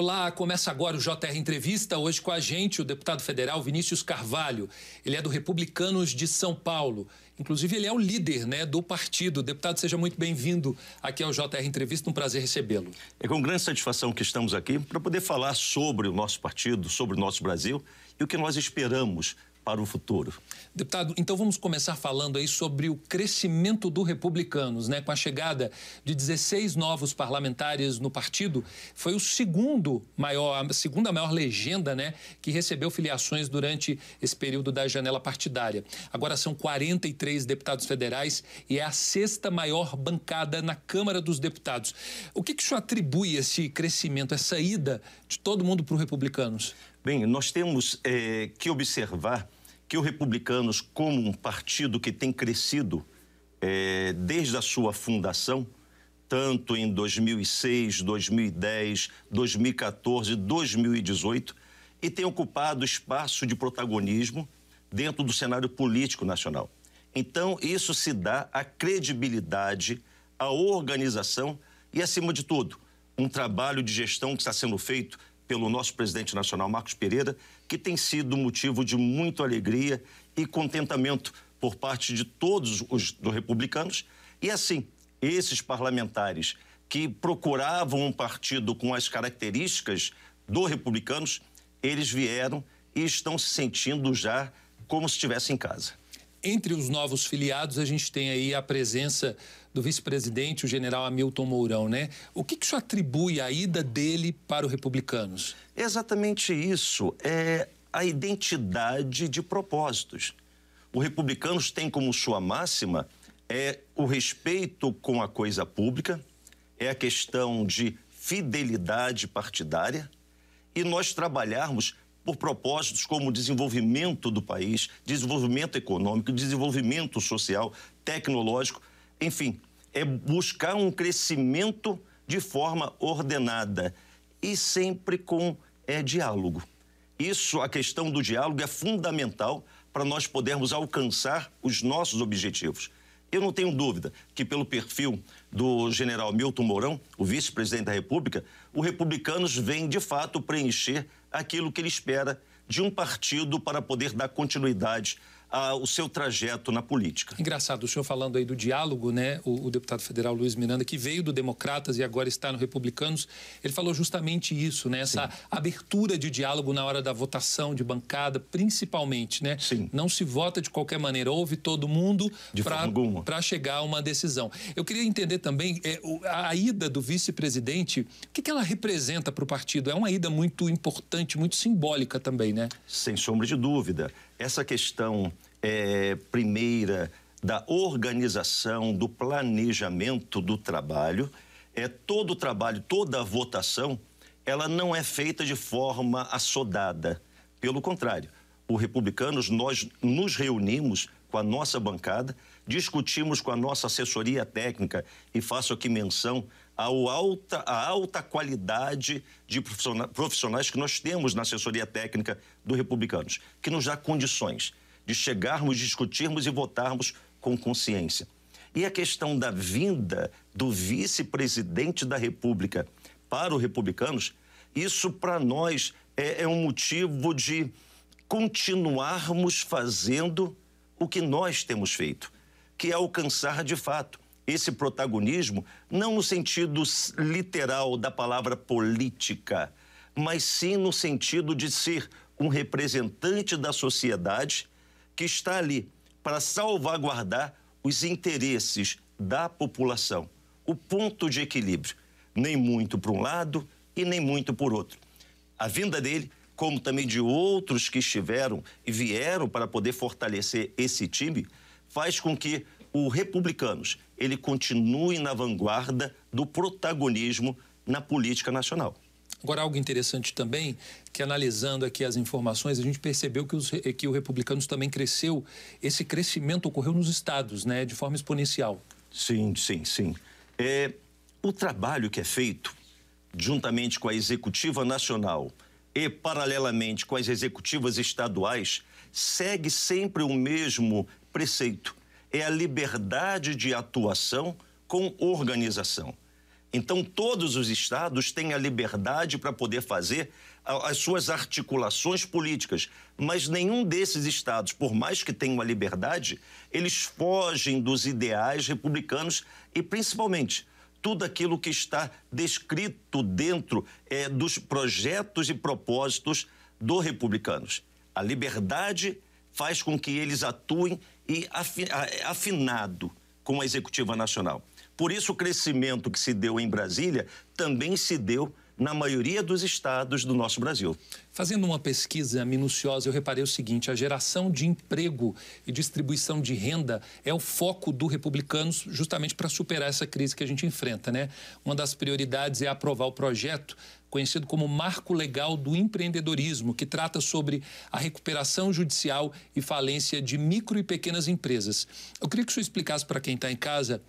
Olá, começa agora o JR Entrevista. Hoje com a gente o deputado federal Vinícius Carvalho. Ele é do Republicanos de São Paulo. Inclusive, ele é o líder né, do partido. Deputado, seja muito bem-vindo aqui ao JR Entrevista. Um prazer recebê-lo. É com grande satisfação que estamos aqui para poder falar sobre o nosso partido, sobre o nosso Brasil e o que nós esperamos para o futuro. Deputado, então vamos começar falando aí sobre o crescimento do Republicanos, né? Com a chegada de 16 novos parlamentares no partido, foi o segundo maior, a segunda maior legenda, né, que recebeu filiações durante esse período da janela partidária. Agora são 43 deputados federais e é a sexta maior bancada na Câmara dos Deputados. O que, que o senhor atribui esse crescimento, essa ida de todo mundo para o Republicanos? Bem, nós temos é, que observar que o Republicanos, como um partido que tem crescido é, desde a sua fundação, tanto em 2006, 2010, 2014, 2018, e tem ocupado espaço de protagonismo dentro do cenário político nacional. Então, isso se dá à credibilidade, à organização e, acima de tudo, um trabalho de gestão que está sendo feito pelo nosso presidente nacional, Marcos Pereira, que tem sido motivo de muita alegria e contentamento por parte de todos os republicanos. E assim, esses parlamentares que procuravam um partido com as características do republicanos, eles vieram e estão se sentindo já como se estivessem em casa. Entre os novos filiados, a gente tem aí a presença do vice-presidente, o general Hamilton Mourão, né? O que, que isso atribui à ida dele para os republicanos? Exatamente isso. É a identidade de propósitos. O republicanos tem como sua máxima é o respeito com a coisa pública, é a questão de fidelidade partidária e nós trabalharmos por propósitos como desenvolvimento do país, desenvolvimento econômico, desenvolvimento social, tecnológico, enfim, é buscar um crescimento de forma ordenada e sempre com é, diálogo. Isso, a questão do diálogo é fundamental para nós podermos alcançar os nossos objetivos. Eu não tenho dúvida que, pelo perfil do general Milton Mourão, o vice-presidente da República, o Republicanos vem de fato preencher aquilo que ele espera de um partido para poder dar continuidade ah, o seu trajeto na política. Engraçado, o senhor falando aí do diálogo, né? O, o, deputado federal Luiz Miranda, que veio do Democratas e agora está no Republicanos, ele falou justamente isso, né? Essa Sim. abertura de diálogo na hora da votação de bancada, principalmente, né? Sim. Não se vota de qualquer maneira, ouve todo mundo para chegar a uma decisão. Eu queria entender também é, a ida do vice-presidente, o que, que ela representa para o partido? É uma ida muito importante, muito simbólica também, né? Sem sombra de dúvida essa questão é, primeira da organização, do planejamento do trabalho, é todo o trabalho, toda a votação, ela não é feita de forma assodada. Pelo contrário, o Republicanos, nós nos reunimos com a nossa bancada, discutimos com a nossa assessoria técnica e faço aqui menção ao alta, à alta qualidade de profissionais que nós temos na assessoria técnica do Republicanos, que nos dá condições de chegarmos, discutirmos e votarmos com consciência. E a questão da vinda do vice-presidente da República para os republicanos, isso para nós é, é um motivo de continuarmos fazendo o que nós temos feito, que é alcançar de fato esse protagonismo, não no sentido literal da palavra política, mas sim no sentido de ser um representante da sociedade que está ali para salvaguardar os interesses da população. O ponto de equilíbrio, nem muito para um lado e nem muito por outro. A vinda dele como também de outros que estiveram e vieram para poder fortalecer esse time, faz com que o Republicanos ele continue na vanguarda do protagonismo na política nacional. Agora, algo interessante também, que analisando aqui as informações, a gente percebeu que, os, que o Republicanos também cresceu, esse crescimento ocorreu nos estados, né, de forma exponencial. Sim, sim, sim. É, o trabalho que é feito, juntamente com a Executiva Nacional, e, paralelamente com as executivas estaduais, segue sempre o mesmo preceito: é a liberdade de atuação com organização. Então, todos os estados têm a liberdade para poder fazer as suas articulações políticas, mas nenhum desses estados, por mais que tenham a liberdade, eles fogem dos ideais republicanos e, principalmente, tudo aquilo que está descrito dentro é, dos projetos e propósitos do republicanos. A liberdade faz com que eles atuem e afinado com a executiva nacional. Por isso, o crescimento que se deu em Brasília também se deu na maioria dos estados do nosso Brasil. Fazendo uma pesquisa minuciosa, eu reparei o seguinte: a geração de emprego e distribuição de renda é o foco do Republicanos justamente para superar essa crise que a gente enfrenta, né? Uma das prioridades é aprovar o projeto conhecido como Marco Legal do Empreendedorismo, que trata sobre a recuperação judicial e falência de micro e pequenas empresas. Eu queria que o senhor explicasse para quem está em casa,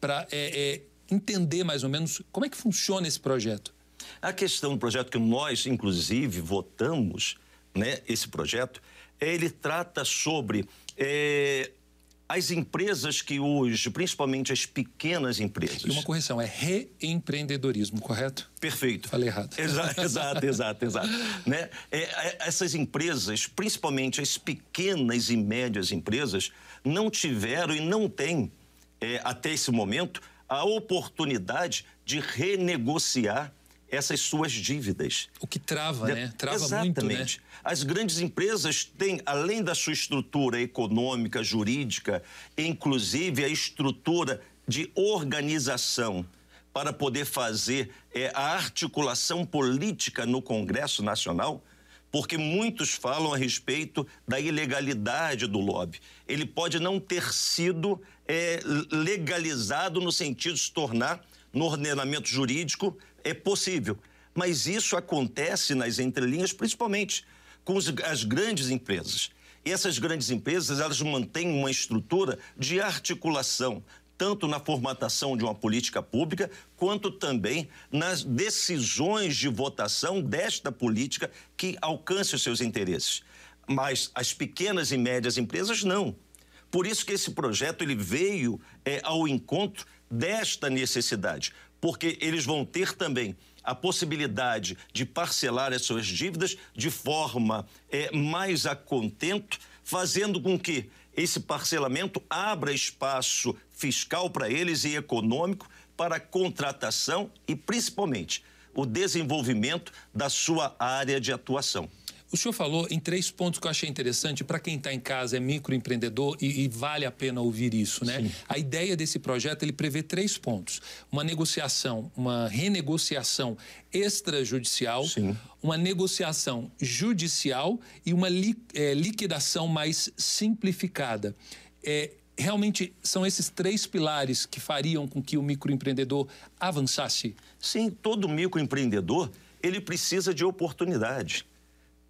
para é, é, entender mais ou menos como é que funciona esse projeto. A questão do projeto que nós, inclusive, votamos, né, esse projeto, ele trata sobre é, as empresas que hoje, principalmente as pequenas empresas. E uma correção, é reempreendedorismo, correto? Perfeito. Falei errado. Exato, exato, exato, exato. né? É, é, essas empresas, principalmente as pequenas e médias empresas, não tiveram e não têm, é, até esse momento, a oportunidade de renegociar essas suas dívidas. O que trava, né? Trava Exatamente. muito, né? As grandes empresas têm, além da sua estrutura econômica, jurídica, inclusive a estrutura de organização para poder fazer é, a articulação política no Congresso Nacional, porque muitos falam a respeito da ilegalidade do lobby. Ele pode não ter sido é, legalizado no sentido de se tornar no ordenamento jurídico é possível. Mas isso acontece nas entrelinhas, principalmente com as grandes empresas. E essas grandes empresas, elas mantêm uma estrutura de articulação, tanto na formatação de uma política pública, quanto também nas decisões de votação desta política que alcance os seus interesses. Mas as pequenas e médias empresas não. Por isso que esse projeto ele veio é, ao encontro desta necessidade, porque eles vão ter também a possibilidade de parcelar as suas dívidas de forma é, mais a contento, fazendo com que esse parcelamento abra espaço fiscal para eles e econômico para contratação e, principalmente, o desenvolvimento da sua área de atuação. O senhor falou em três pontos que eu achei interessante para quem está em casa, é microempreendedor e, e, vale a pena ouvir isso, né? Sim. A ideia desse projeto ele prevê três pontos: uma negociação, uma renegociação extrajudicial, Sim. uma negociação judicial e uma li, é, liquidação mais simplificada. É, realmente são esses três pilares que fariam com que o microempreendedor avançasse? Sim, todo microempreendedor ele precisa de oportunidade.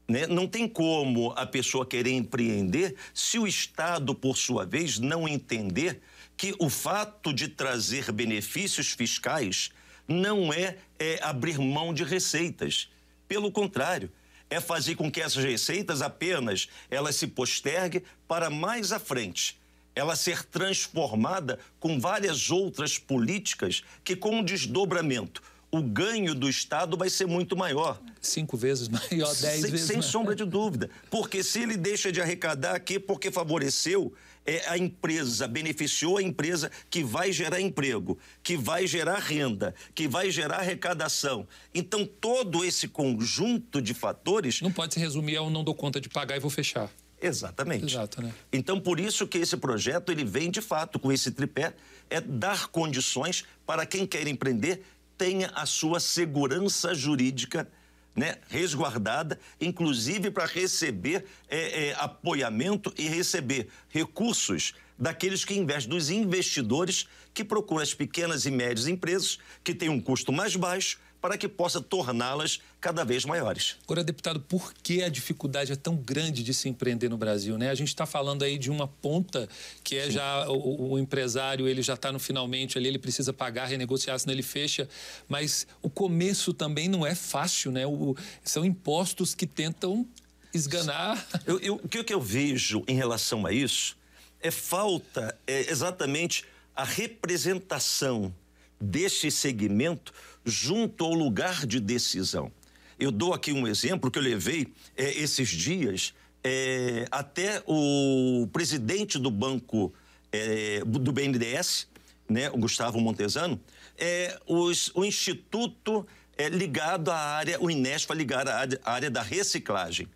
Né? Não tem como a pessoa querer empreender se o Estado, por sua vez, não entender que o fato de trazer benefícios fiscais não é, é abrir mão de receitas. Pelo contrário, é fazer com que essas receitas apenas elas se posterguem para mais à frente ela ser transformada com várias outras políticas que, com um desdobramento, o ganho do Estado vai ser muito maior. Cinco vezes maior, dez sem, vezes Sem maior. sombra de dúvida. Porque se ele deixa de arrecadar aqui porque favoreceu é, a empresa, beneficiou a empresa que vai gerar emprego, que vai gerar renda, que vai gerar arrecadação. Então, todo esse conjunto de fatores. Não pode se resumir ao não dou conta de pagar e vou fechar. Exatamente. Exato, né? Então, por isso que esse projeto ele vem de fato com esse tripé, é dar condições para quem quer empreender tenha a sua segurança jurídica né, resguardada, inclusive para receber é, é, apoiamento e receber recursos daqueles que investem, dos investidores que procuram as pequenas e médias empresas que têm um custo mais baixo para que possa torná-las cada vez maiores. Agora, deputado, por que a dificuldade é tão grande de se empreender no Brasil? Né? A gente está falando aí de uma ponta que é Sim. já o, o, empresário, ele já está no finalmente ali, ele precisa pagar, renegociar, senão ele fecha. Mas o começo também não é fácil, né? O, são impostos que tentam esganar. Eu, eu, o que eu vejo em relação a isso é falta é exatamente a representação deste segmento junto ao lugar de decisão. Eu dou aqui um exemplo que eu levei é, esses dias é, até o presidente do banco é, do BNDES, né, o Gustavo Montesano, é, os, o instituto é ligado à área, o Inésp ligado à área, à área da reciclagem.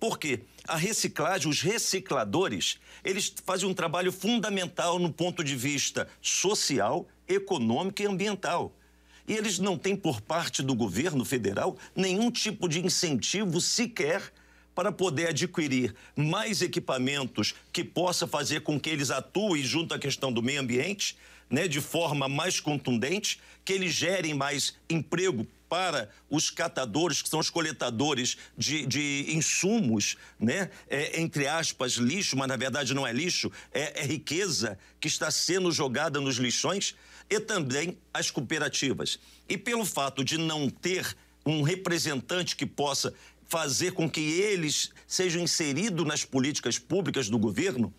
Por quê? A reciclagem, os recicladores, eles fazem um trabalho fundamental no ponto de vista social, econômico e ambiental. E eles não têm, por parte do governo federal, nenhum tipo de incentivo sequer para poder adquirir mais equipamentos que possa fazer com que eles atuem junto à questão do meio ambiente, né, de forma mais contundente, que eles gerem mais emprego para os catadores, que são os coletadores de, de insumos, né? É, entre aspas, lixo, mas na verdade não é lixo, é, é riqueza que está sendo jogada nos lixões, e também as cooperativas. E pelo fato de não ter um representante que possa fazer com que eles sejam inseridos nas políticas públicas do governo,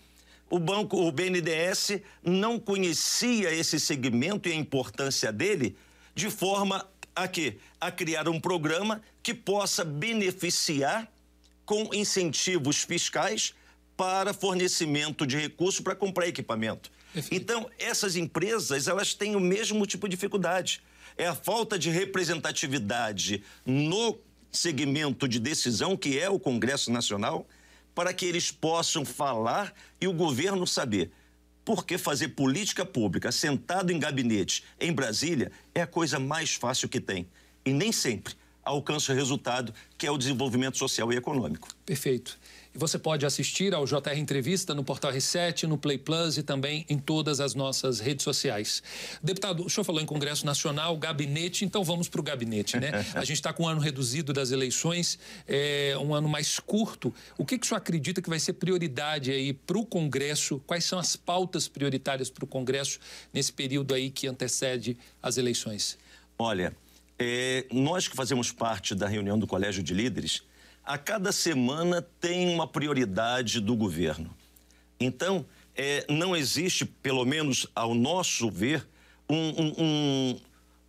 o banco, o BNDES, não conhecia esse segmento e a importância dele de forma a quê? A criar um programa que possa beneficiar com incentivos fiscais para fornecimento de recursos para comprar equipamento. Perfeito. Então, essas empresas, elas têm o mesmo tipo de dificuldade. É a falta de representatividade no segmento de decisão, que é o Congresso Nacional, para que eles possam falar e o governo saber. Porque fazer política pública sentado em gabinete em Brasília é a coisa mais fácil que tem. E nem sempre alcança o resultado que é o desenvolvimento social e econômico. Perfeito. Você pode assistir ao JR Entrevista no Portal R7, no Play Plus e também em todas as nossas redes sociais. Deputado, o senhor falou em Congresso Nacional, gabinete, então vamos para o gabinete, né? A gente está com um ano reduzido das eleições, é, um ano mais curto. O que, que o senhor acredita que vai ser prioridade aí para o Congresso? Quais são as pautas prioritárias para o Congresso nesse período aí que antecede as eleições? Olha, é, nós que fazemos parte da reunião do Colégio de Líderes, a cada semana tem uma prioridade do governo. Então, é, não existe, pelo menos ao nosso ver, um, um, um,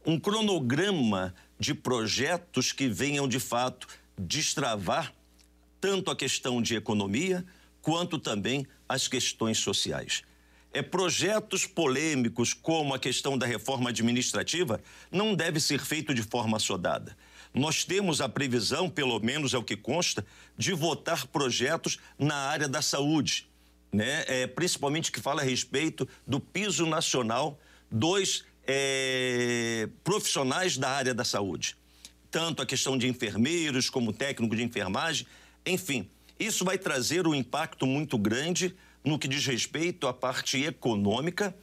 um cronograma de projetos que venham de fato destravar tanto a questão de economia quanto também as questões sociais. É, projetos polêmicos como a questão da reforma administrativa não deve ser feito de forma assodada nós temos a previsão, pelo menos é o que consta, de votar projetos na área da saúde, né? É, principalmente que fala a respeito do piso nacional dos é, profissionais da área da saúde. Tanto a questão de enfermeiros como técnico de enfermagem, enfim, isso vai trazer um impacto muito grande no que diz respeito à parte econômica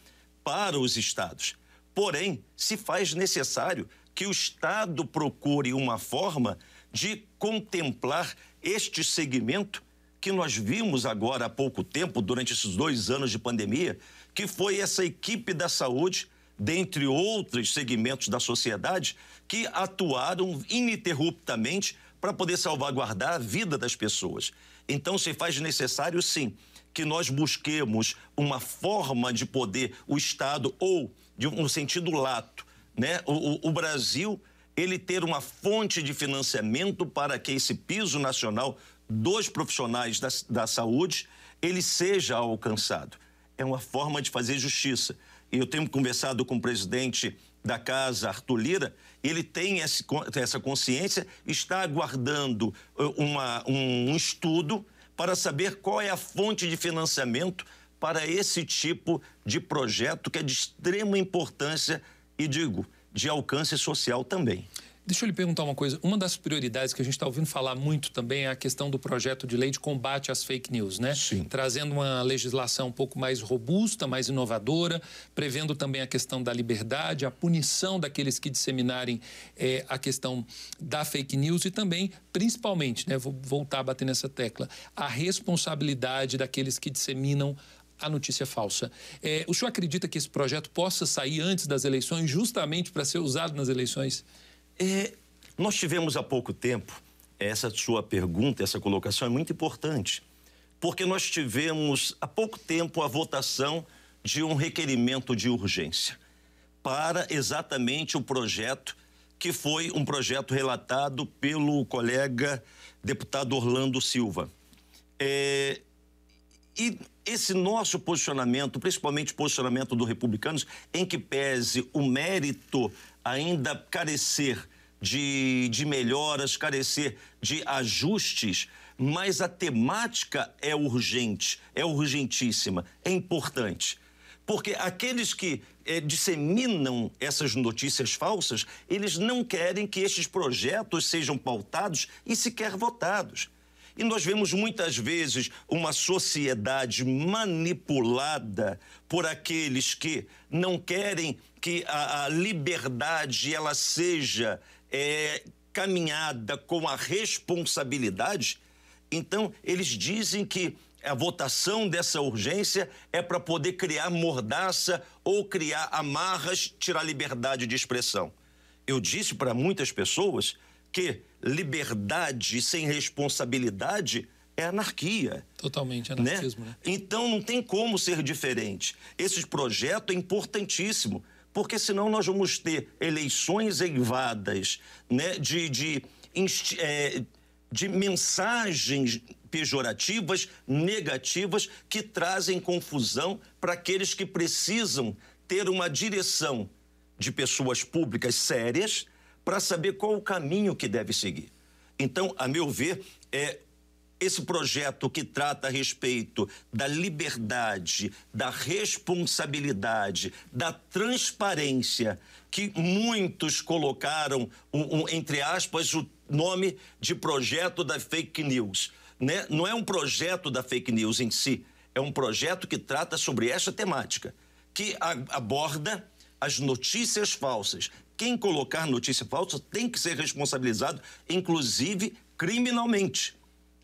para os estados. Porém, se faz necessário que o Estado procure uma forma de contemplar este segmento que nós vimos agora há pouco tempo, durante esses dois anos de pandemia, que foi essa equipe da saúde, dentre outros segmentos da sociedade, que atuaram ininterruptamente para poder salvaguardar a vida das pessoas. Então, se faz necessário, sim, que nós busquemos uma forma de poder o Estado, ou, de, no sentido lato, né, o, o Brasil ele ter uma fonte de financiamento para que esse piso nacional dos profissionais da, da saúde ele seja alcançado. É uma forma de fazer justiça. Eu tenho conversado com o presidente da casa, Arthur Lira, ele tem essa consciência, está aguardando uh, uma, um, um estudo para saber qual é a fonte de financiamento para esse tipo de projeto que é de extrema importância e digo, de alcance social também. Deixa eu lhe perguntar uma coisa. Uma das prioridades que a gente está ouvindo falar muito também é a questão do projeto de lei de combate às fake news, né? Sim. Trazendo uma legislação um pouco mais robusta, mais inovadora, prevendo também a questão da liberdade, a punição daqueles que disseminarem é, a questão da fake news e também, principalmente, né? Vou voltar a bater nessa tecla, a responsabilidade daqueles que disseminam a notícia falsa. É, o senhor acredita que esse projeto possa sair antes das eleições, justamente para ser usado nas eleições? É, nós tivemos há pouco tempo, essa sua pergunta, essa colocação é muito importante, porque nós tivemos há pouco tempo a votação de um requerimento de urgência para exatamente o projeto que foi um projeto relatado pelo colega deputado Orlando Silva. É, e esse nosso posicionamento, principalmente o posicionamento do Republicanos, em que pese o mérito ainda carecer de, de melhoras, carecer de ajustes, mas a temática é urgente, é urgentíssima, é importante. Porque aqueles que é, disseminam essas notícias falsas, eles não querem que estes projetos sejam pautados e sequer votados. E nós vemos muitas vezes uma sociedade manipulada por aqueles que não querem que a, a liberdade ela seja é, caminhada com a responsabilidade. Então, eles dizem que a votação dessa urgência é para poder criar mordaça ou criar amarras, tirar liberdade de expressão. Eu disse para muitas pessoas que liberdade sem responsabilidade é anarquia. Totalmente anarquismo, né? né? Então não tem como ser diferente. Esse projeto é importantíssimo, porque senão nós vamos ter eleições eivadas né, de, de, é, de mensagens pejorativas, negativas, que trazem confusão para aqueles que precisam ter uma direção de pessoas públicas sérias para saber qual o caminho que deve seguir. Então, a meu ver, é esse projeto que trata a respeito da liberdade, da responsabilidade, da transparência, que muitos colocaram, um, um, entre aspas, o nome de projeto da fake news. Né? Não é um projeto da fake news em si, é um projeto que trata sobre essa temática, que aborda as notícias falsas, quem colocar notícia falsa tem que ser responsabilizado, inclusive criminalmente.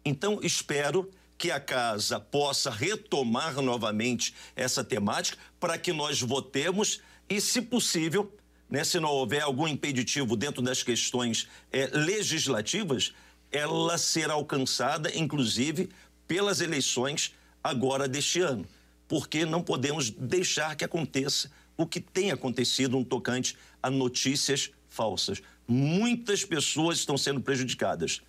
Então, espero que a casa possa retomar novamente essa temática para que nós votemos e, se possível, né, se não houver algum impeditivo dentro das questões é, legislativas, ela será alcançada, inclusive, pelas eleições agora deste ano. Porque não podemos deixar que aconteça o que tem acontecido no tocante a notícias falsas. Muitas pessoas estão sendo prejudicadas,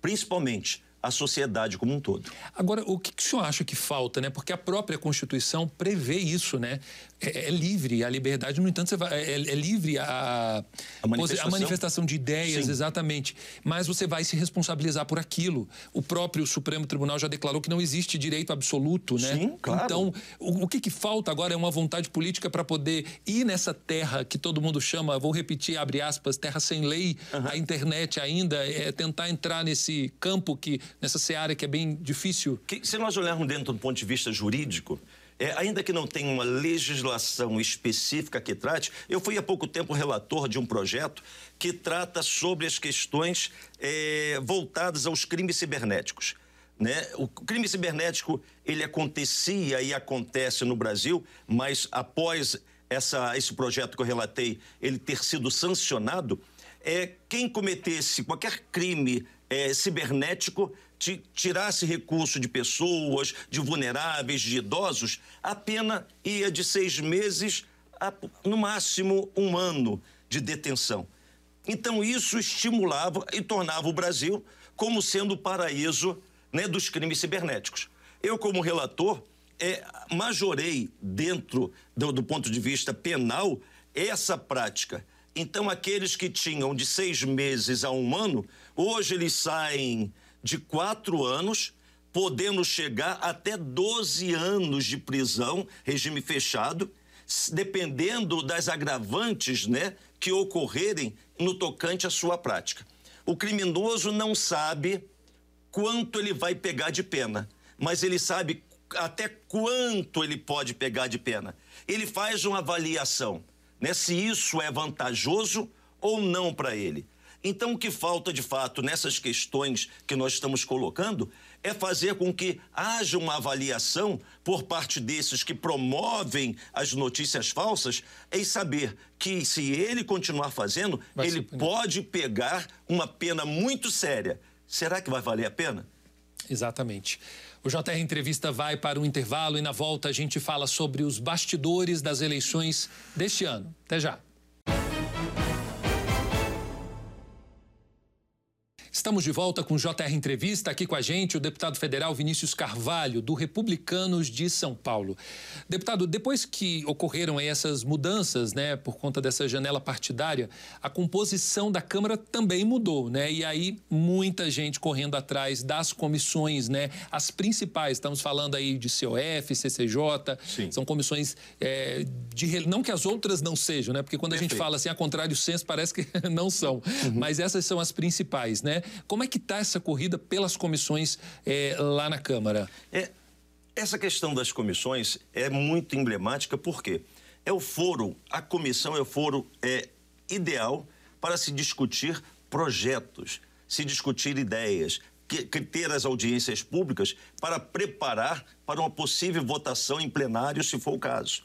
principalmente a sociedade como um todo. Agora, o que, que o senhor acha que falta, né? Porque a própria Constituição prevê isso, né? É, é livre a liberdade, no entanto, vai, é, é, livre a, a, manifestação. a, manifestação. de ideias, Sim. exatamente. Mas você vai se responsabilizar por aquilo. O próprio Supremo Tribunal já declarou que não existe direito absoluto, né? Sim, claro. Então, o, o que, que falta agora é uma vontade política para poder ir nessa terra que todo mundo chama, vou repetir, abre aspas, terra sem lei, uhum. a internet ainda, é tentar entrar nesse campo que nessa seara que é bem difícil? Que, se nós olharmos dentro do ponto de vista jurídico, é, ainda que não tenha uma legislação específica que trate, eu fui há pouco tempo relator de um projeto que trata sobre as questões é, voltadas aos crimes cibernéticos. Né? O crime cibernético ele acontecia e acontece no Brasil, mas após essa, esse projeto que eu relatei ele ter sido sancionado, é quem cometesse qualquer crime é, cibernético tirasse recurso de pessoas, de vulneráveis, de idosos, a pena ia de seis meses a, no máximo, um ano de detenção. Então, isso estimulava e tornava o Brasil como sendo o paraíso né, dos crimes cibernéticos. Eu, como relator, é, majorei dentro do, do ponto de vista penal essa prática. Então, aqueles que tinham de seis meses a um ano, hoje eles saem de quatro anos, podendo chegar até 12 anos de prisão, regime fechado, dependendo das agravantes né, que ocorrerem no tocante à sua prática. O criminoso não sabe quanto ele vai pegar de pena, mas ele sabe até quanto ele pode pegar de pena. Ele faz uma avaliação, né, se isso é vantajoso ou não para ele. Então, o que falta de fato nessas questões que nós estamos colocando é fazer com que haja uma avaliação por parte desses que promovem as notícias falsas e saber que, se ele continuar fazendo, vai ele pode pegar uma pena muito séria. Será que vai valer a pena? Exatamente. O JR Entrevista vai para o intervalo e na volta a gente fala sobre os bastidores das eleições deste ano. Até já. Estamos de volta com o JR Entrevista. Aqui com a gente o deputado federal Vinícius Carvalho, do Republicanos de São Paulo. Deputado, depois que ocorreram essas mudanças, né, por conta dessa janela partidária, a composição da Câmara também mudou, né? E aí muita gente correndo atrás das comissões, né? As principais, estamos falando aí de COF, CCJ, Sim. são comissões é, de não que as outras não sejam, né? Porque quando Perfeito. a gente fala assim, a contrário senso, parece que não são. Uhum. Mas essas são as principais, né? Como é que está essa corrida pelas comissões é, lá na Câmara? É, essa questão das comissões é muito emblemática porque é o foro, a comissão é o foro é, ideal para se discutir projetos, se discutir ideias, que, que ter as audiências públicas para preparar para uma possível votação em plenário, se for o caso.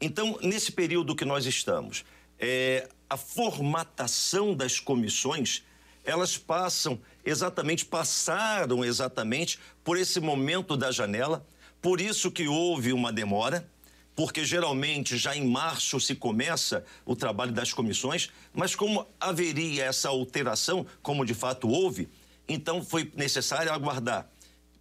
Então, nesse período que nós estamos, é, a formatação das comissões elas passam exatamente, passaram exatamente por esse momento da janela, por isso que houve uma demora, porque geralmente já em março se começa o trabalho das comissões, mas como haveria essa alteração, como de fato houve, então foi necessário aguardar.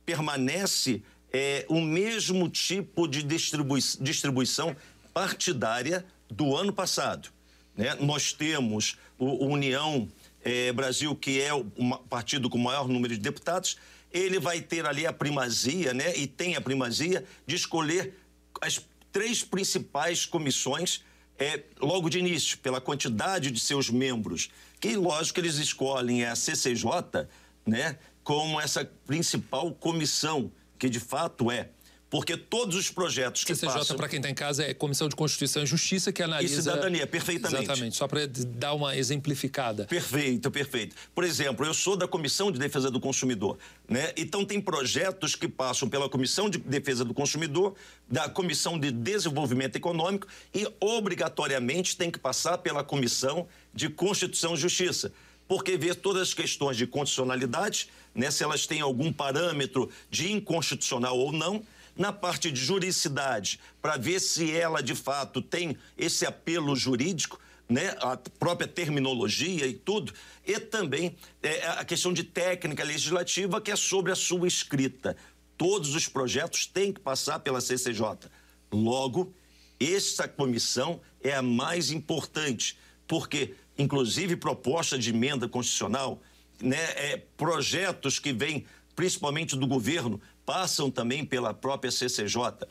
Permanece é, o mesmo tipo de distribui distribuição partidária do ano passado. Né? Nós temos o, o União é, Brasil, que é o partido com o maior número de deputados, ele vai ter ali a primazia, né? E tem a primazia de escolher as três principais comissões é, logo de início, pela quantidade de seus membros. Que, lógico, eles escolhem a CCJ, né? Como essa principal comissão, que de fato é porque todos os projetos que CCJ, passam... para quem está em casa, é Comissão de Constituição e Justiça que analisa... E cidadania, perfeitamente. Exatamente, só para dar uma exemplificada. Perfeito, perfeito. Por exemplo, eu sou da Comissão de Defesa do Consumidor, né? Então tem projetos que passam pela Comissão de Defesa do Consumidor, da Comissão de Desenvolvimento Econômico e obrigatoriamente tem que passar pela Comissão de Constituição e Justiça porque vê todas as questões de condicionalidade, né, se elas têm algum parâmetro de inconstitucional ou não, na parte de juridicidade, para ver se ela de fato tem esse apelo jurídico, né, a própria terminologia e tudo, e também é, a questão de técnica legislativa, que é sobre a sua escrita. Todos os projetos têm que passar pela CCJ. Logo, essa comissão é a mais importante, porque, inclusive, proposta de emenda constitucional, né, é, projetos que vêm principalmente do governo, passam também pela própria CCJ.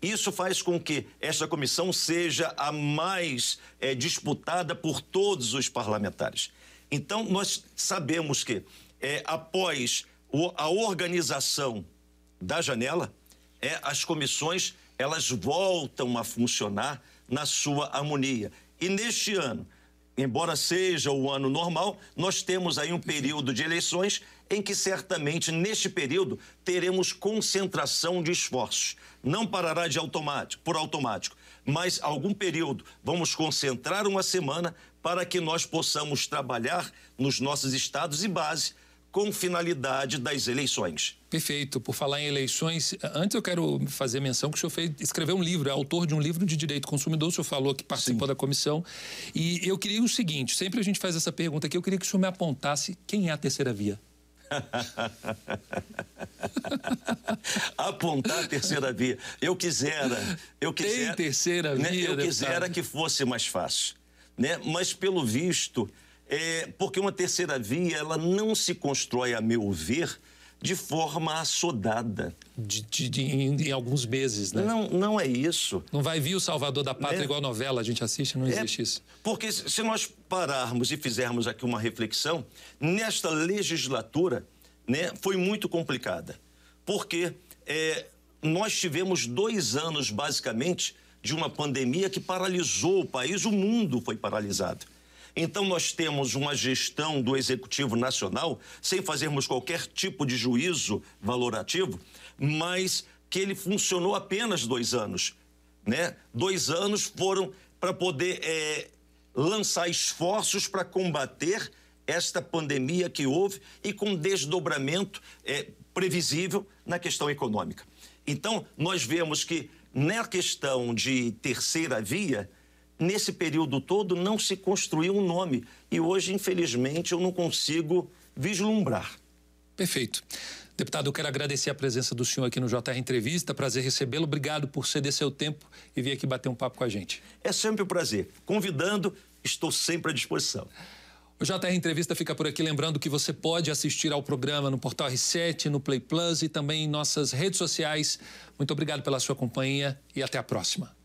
Isso faz com que esta comissão seja a mais é, disputada por todos os parlamentares. Então, nós sabemos que, é, após o, a organização da janela, é, as comissões elas voltam a funcionar na sua harmonia. E neste ano, embora seja o ano normal, nós temos aí um período de eleições em que certamente neste período teremos concentração de esforços. Não parará de automático, por automático, mas algum período vamos concentrar uma semana para que nós possamos trabalhar nos nossos estados e base com finalidade das eleições. Perfeito. Por falar em eleições, antes eu quero fazer menção que o senhor fez, escreveu um livro, é autor de um livro de direito consumidor, o senhor falou que participou Sim. da comissão. E eu queria o seguinte: sempre a gente faz essa pergunta aqui, eu queria que o senhor me apontasse quem é a terceira via. Apontar a terceira via. Eu quisera, eu quisera. Tem terceira via. Né, eu deputado. quisera que fosse mais fácil, né? Mas pelo visto, é, porque uma terceira via ela não se constrói, a meu ver, de forma assodada. De, de, de em, em, alguns meses, né? Não, não é isso. Não vai vir o Salvador da Pátria é. igual novela, a gente assiste, não é, existe isso. Porque se nós pararmos e fizermos aqui uma reflexão, nesta legislatura né, foi muito complicada. Porque é, nós tivemos dois anos, basicamente, de uma pandemia que paralisou o país, o mundo foi paralisado. Então, nós temos uma gestão do Executivo Nacional, sem fazermos qualquer tipo de juízo valorativo, mas que ele funcionou apenas dois anos. Né? Dois anos foram para poder é, lançar esforços para combater esta pandemia que houve e com desdobramento é, previsível na questão econômica. Então, nós vemos que na questão de terceira via, nesse período todo não se construiu um nome. E hoje, infelizmente, eu não consigo vislumbrar. Perfeito. Deputado, eu quero agradecer a presença do senhor aqui no JR Entrevista. Prazer recebê-lo. Obrigado por ceder seu tempo e vir aqui bater um papo com a gente. É sempre um prazer. Convidando, estou sempre à disposição. O JR Entrevista fica por aqui, lembrando que você pode assistir ao programa no Portal R7, no Play Plus e também em nossas redes sociais. Muito obrigado pela sua companhia e até a próxima.